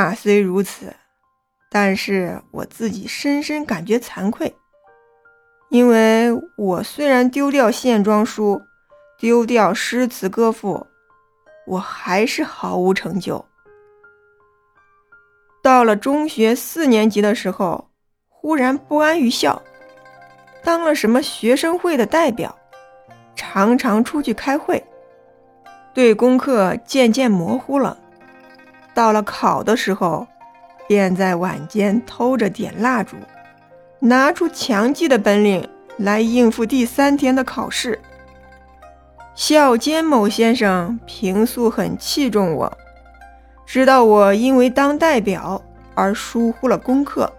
话虽如此，但是我自己深深感觉惭愧，因为我虽然丢掉线装书，丢掉诗词歌赋，我还是毫无成就。到了中学四年级的时候，忽然不安于校，当了什么学生会的代表，常常出去开会，对功课渐渐模糊了。到了考的时候，便在晚间偷着点蜡烛，拿出强记的本领来应付第三天的考试。校监某先生平素很器重我。知道我因为当代表而疏忽了功课，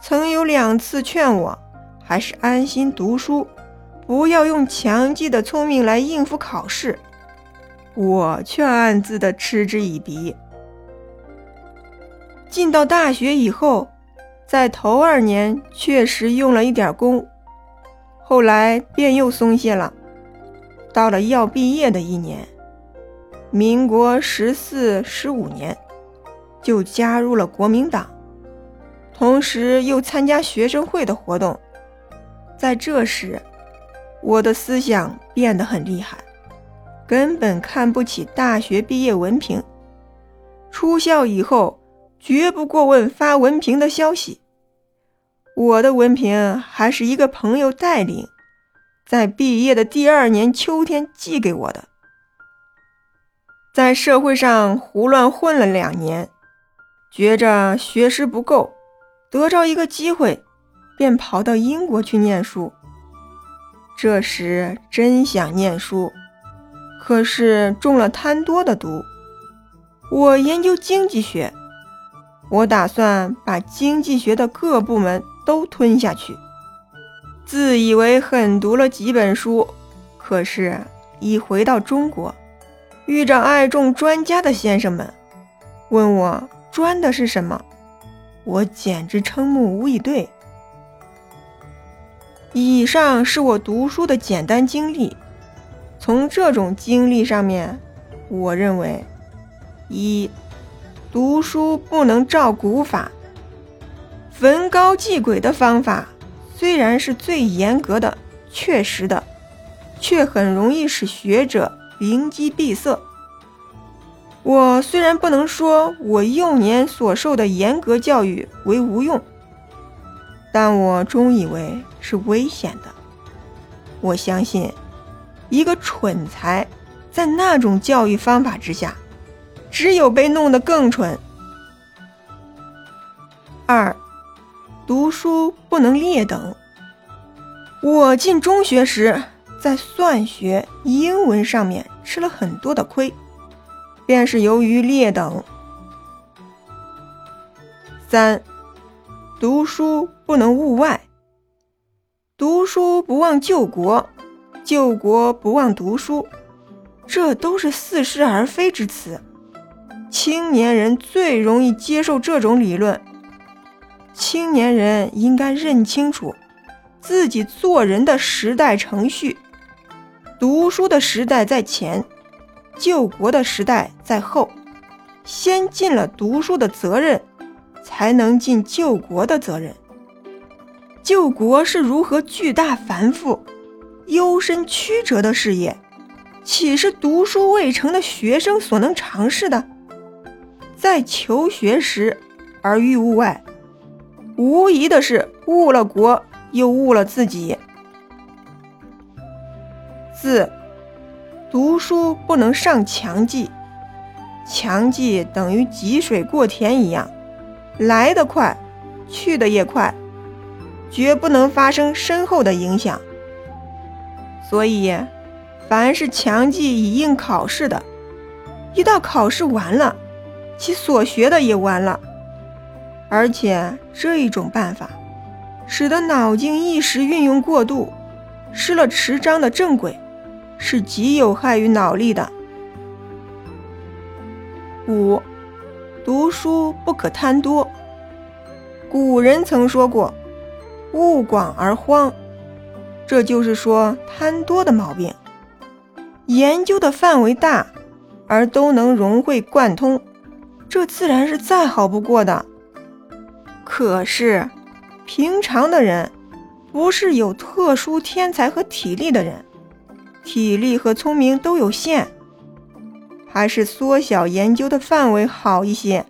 曾有两次劝我还是安心读书，不要用强记的聪明来应付考试，我却暗自的嗤之以鼻。进到大学以后，在头二年确实用了一点功，后来便又松懈了。到了要毕业的一年。民国十四、十五年，就加入了国民党，同时又参加学生会的活动。在这时，我的思想变得很厉害，根本看不起大学毕业文凭。出校以后，绝不过问发文凭的消息。我的文凭还是一个朋友带领，在毕业的第二年秋天寄给我的。在社会上胡乱混了两年，觉着学识不够，得着一个机会，便跑到英国去念书。这时真想念书，可是中了贪多的毒。我研究经济学，我打算把经济学的各部门都吞下去，自以为狠读了几本书，可是，一回到中国。遇着爱种专家的先生们，问我专的是什么，我简直瞠目无以对。以上是我读书的简单经历。从这种经历上面，我认为：一、读书不能照古法，焚高祭鬼的方法虽然是最严格的、确实的，却很容易使学者。灵机闭塞。我虽然不能说我幼年所受的严格教育为无用，但我终以为是危险的。我相信，一个蠢材在那种教育方法之下，只有被弄得更蠢。二，读书不能劣等。我进中学时。在算学、英文上面吃了很多的亏，便是由于劣等。三，读书不能物外。读书不忘救国，救国不忘读书，这都是似是而非之词。青年人最容易接受这种理论。青年人应该认清楚自己做人的时代程序。读书的时代在前，救国的时代在后。先尽了读书的责任，才能尽救国的责任。救国是如何巨大繁复、幽深曲折的事业，岂是读书未成的学生所能尝试的？在求学时而欲物外，无疑的是误了国，又误了自己。四，读书不能上强记，强记等于积水过田一样，来得快，去得也快，绝不能发生深厚的影响。所以，凡是强记以应考试的，一到考试完了，其所学的也完了。而且这一种办法，使得脑筋一时运用过度，失了持章的正轨。是极有害于脑力的。五，读书不可贪多。古人曾说过：“物广而荒”，这就是说贪多的毛病。研究的范围大，而都能融会贯通，这自然是再好不过的。可是，平常的人，不是有特殊天才和体力的人，体力和聪明都有限，还是缩小研究的范围好一些。